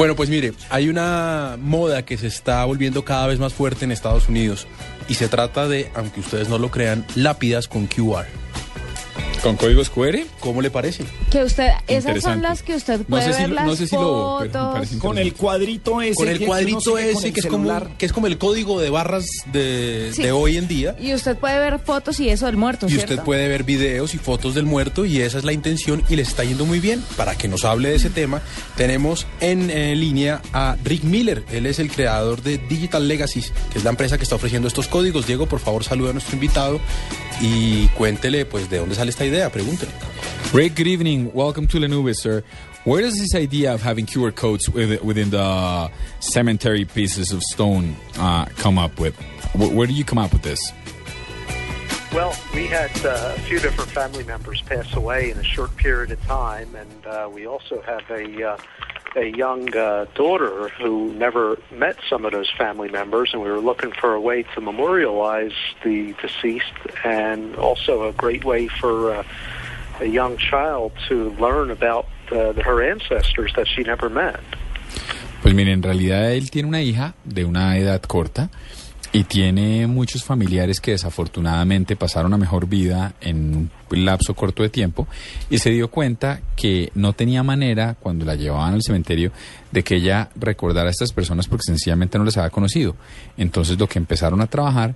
Bueno, pues mire, hay una moda que se está volviendo cada vez más fuerte en Estados Unidos y se trata de, aunque ustedes no lo crean, lápidas con QR. ¿Con códigos QR? ¿Cómo le parece? Que usted, esas son las que usted No puede sé si, ver lo- las no sé si lo... pero fotos. parece Con el cuadrito ese. Con el que- que cuadrito con ese que es, como, que es como el código de barras de, Sí. de hoy en día. Y usted puede ver fotos y eso del muerto, Y ¿cierto? usted puede ver videos y fotos del muerto y esa es la intención y les está yendo muy bien. Para que nos hable de ese tema, tenemos en eh, línea a Rick Miller. Él es el creador de Digital Legacies, que es la empresa que está ofreciendo estos códigos. Diego, por favor, saluda a nuestro invitado y cuéntele pues de dónde sale esta idea, pregúntele. Rick, good evening. Welcome to Lenube, sir. Where does this idea of having QR codes within the cemetery pieces of stone uh, come up with? Where, where do you come up with this? Well, we had uh, a few different family members pass away in a short period of time, and uh, we also have a uh, a young uh, daughter who never met some of those family members, and we were looking for a way to memorialize the deceased, and also a great way for uh, a young child to learn about uh, her ancestors that she never met. Pues mire, en realidad él tiene una hija de una edad corta y tiene muchos familiares que desafortunadamente pasaron a mejor vida en un lapso corto de tiempo y se dio cuenta que no tenía manera cuando la llevaban al cementerio de que ella recordara a estas personas porque sencillamente no les había conocido. Entonces lo que empezaron a trabajar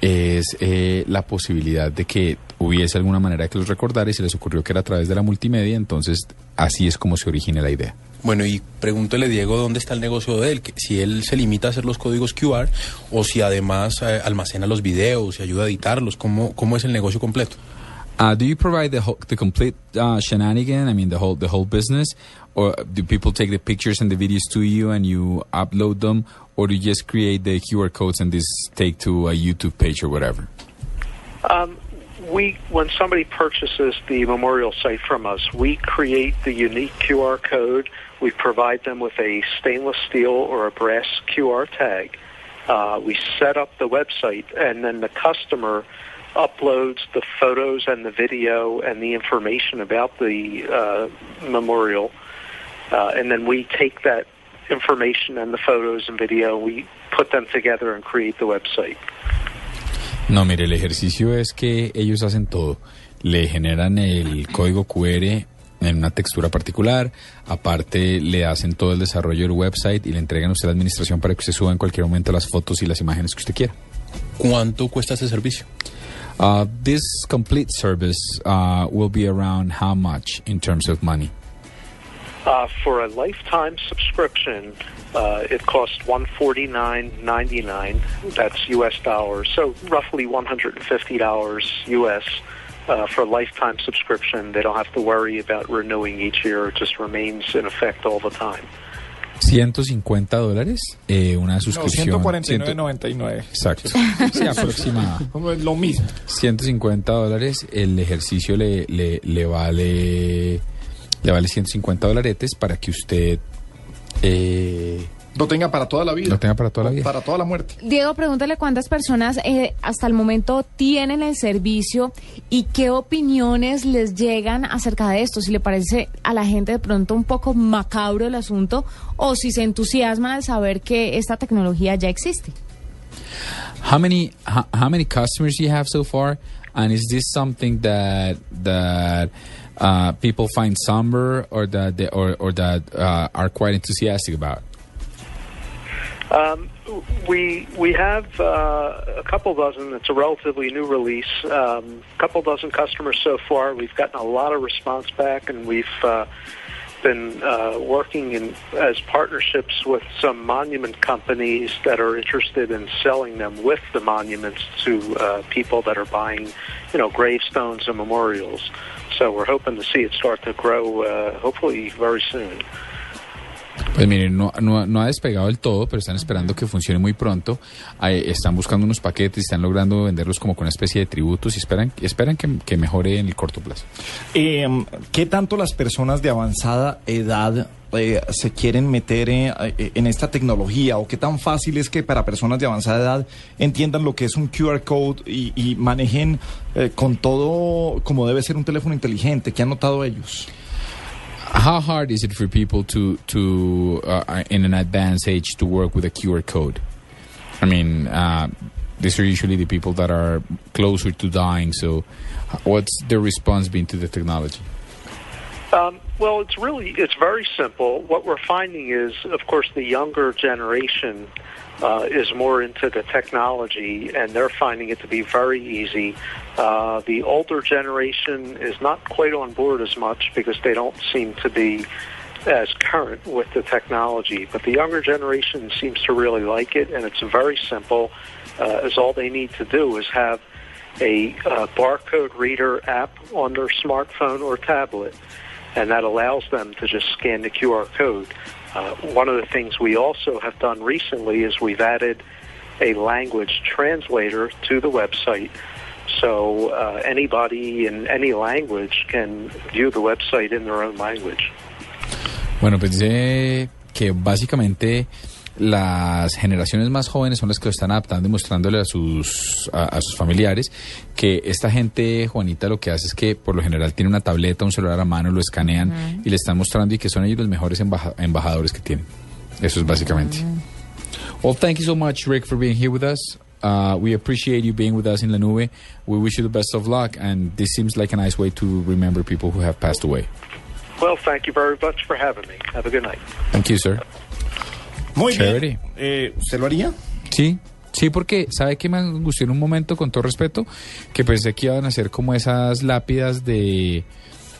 es eh, la posibilidad de que hubiese alguna manera de que los recordara y se les ocurrió que era a través de la multimedia, entonces así es como se origina la idea. Bueno, y pregúntele, Diego, dónde está el negocio de él, si él se limita a hacer los códigos QR o si además eh, almacena los videos y ayuda a editarlos, ¿cómo, cómo es el negocio completo? Uh, do you provide the whole, the complete uh, shenanigan? I mean, the whole the whole business, or do people take the pictures and the videos to you and you upload them, or do you just create the QR codes and this take to a YouTube page or whatever? Um, we, when somebody purchases the memorial site from us, we create the unique QR code. We provide them with a stainless steel or a brass QR tag. Uh, we set up the website, and then the customer uploads the photos and the video and the information about the uh, memorial, uh, and then we take that information and the photos and video, we put them together and create the website. No, mire, el ejercicio es que ellos hacen todo. Le generan el código QR en una textura particular, aparte le hacen todo el desarrollo del website y le entregan a usted la administración para que usted suba en cualquier momento las fotos y las imágenes que usted quiera. ¿Cuánto cuesta este servicio? Uh, this complete service uh, will be around how much in terms of money? Uh, for a lifetime subscription, uh, it costs one forty nine ninety nine. That's U.S. dollars, so roughly one hundred and fifty dollars U.S. Uh, for a lifetime subscription. They don't have to worry about renewing each year; it just remains in effect all the time. 150 dólares, eh, una No, suscripción. 149.99. Exacto. Sí, aproximada. Lo mismo. 150 dólares, el ejercicio le, le, le vale le vale 150 dólares para que usted eh, Lo tenga para toda la vida. Lo tenga para toda la vida. Para toda la muerte. Diego, pregúntale cuántas personas eh, hasta el momento tienen el servicio y qué opiniones les llegan acerca de esto. Si le parece a la gente de pronto un poco macabro el asunto o si se entusiasman al saber que esta tecnología ya existe. How many how, how many customers do you have so far? And is this something that that uh, people find somber or that they, or or that uh, are quite enthusiastic about? Um, we we have uh, a couple dozen. It's a relatively new release. Um, a couple dozen customers so far. We've gotten a lot of response back, and we've uh, been uh, working in as partnerships with some monument companies that are interested in selling them with the monuments to uh, people that are buying, you know, gravestones and memorials. So we're hoping to see it start to grow, uh, hopefully very soon. Pues miren, no, no, ha despegado del todo, pero están esperando que funcione muy pronto. Están buscando unos paquetes, están logrando venderlos como con una especie de tributos y esperan, esperan que, mejore en el corto plazo. Eh, ¿Qué tanto las personas de avanzada edad eh, se quieren meter eh, en esta tecnología o qué tan fácil es que para personas de avanzada edad entiendan lo que es un QR code y, y manejen eh, con todo como debe ser un teléfono inteligente? ¿Qué han notado ellos? How hard is it for people to to uh, in an advanced age to work with a QR code? I mean, uh, these are usually the people that are closer to dying. So, what's their response been to the technology? Um, well, it's really it's very simple. What we're finding is, of course, the younger generation uh, is more into the technology, and they're finding it to be very easy. Uh, the older generation is not quite on board as much because they don't seem to be as current with the technology. But the younger generation seems to really like it, and it's very simple. Uh, as all they need to do is have a uh, barcode reader app on their smartphone or tablet, and that allows them to just scan the QR code. Uh, one of the things we also have done recently is we've added a language translator to the website. So uh, anybody in any language can view the website in their own language. Bueno, dice que básicamente las generaciones más jóvenes son las que lo están adaptando y mostrándole a sus, a, a, sus familiares que esta gente, Juanita, lo que hace es que por lo general tiene una tableta, un celular a mano, lo escanean uh -huh. y le están mostrando y que son ellos los mejores embaja embajadores que tienen. Eso es básicamente. Uh -huh. Well, thank you so much, Rick, for being here with us. Uh, we appreciate you being with us in La Nube. We wish you the best of luck, and this seems like a nice way to remember people who have passed away. Well, thank you very much for having me. Have a good night. Thank you, sir. Muy Chévere. bien. Eh, ¿Usted lo haría? Sí. Sí, porque ¿sabe qué me angustió en un momento, con todo respeto? Que pensé que iban a ser como esas lápidas de,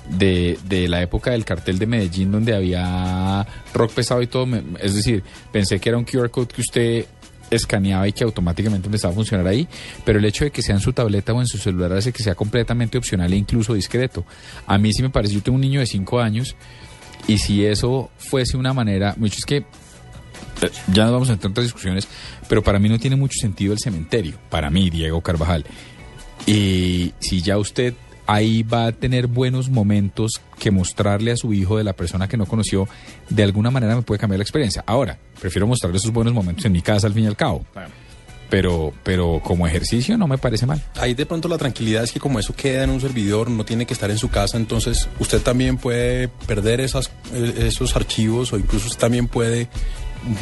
de, de la época del cartel de Medellín donde había rock pesado y todo. Es decir, pensé que era un QR code que usted escaneaba y que automáticamente empezaba a funcionar ahí, pero el hecho de que sea en su tableta o en su celular hace que sea completamente opcional e incluso discreto. A mí sí me parece, yo tengo un niño de 5 años y si eso fuese una manera, mucho es que ya nos vamos a entrar en otras discusiones, pero para mí no tiene mucho sentido el cementerio, para mí, Diego Carvajal. Y si ya usted ahí va a tener buenos momentos que mostrarle a su hijo de la persona que no conoció, de alguna manera me puede cambiar la experiencia. Ahora, prefiero mostrarle esos buenos momentos en mi casa al fin y al cabo. Claro. Pero, pero como ejercicio no me parece mal. Ahí de pronto la tranquilidad es que como eso queda en un servidor, no tiene que estar en su casa, entonces usted también puede perder esas, esos archivos o incluso usted también puede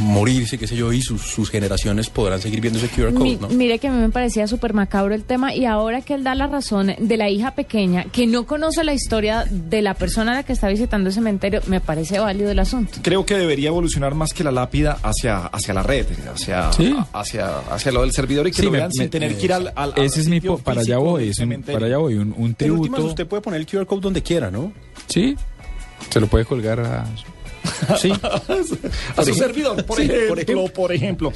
morirse, qué sé yo, y sus, sus generaciones podrán seguir viendo ese QR code, Mi, ¿no? Mire que a mí me parecía súper macabro el tema y ahora que él da la razón de la hija pequeña que no conoce la historia de la persona a la que está visitando el cementerio, me parece válido el asunto. Creo que debería evolucionar más que la lápida hacia, hacia la red, hacia, Sí. hacia, hacia lo del servidor y que Sí, lo me- vean sin me- tener que ir al, al- al Ese es mi para allá voy, es un- para allá voy, un, un En últimas, tributo. usted puede poner el QR code donde quiera, ¿no? Sí, se lo puede colgar a... Sí. A su servidor, por Sí, ejemplo, por ejemplo. por ejemplo.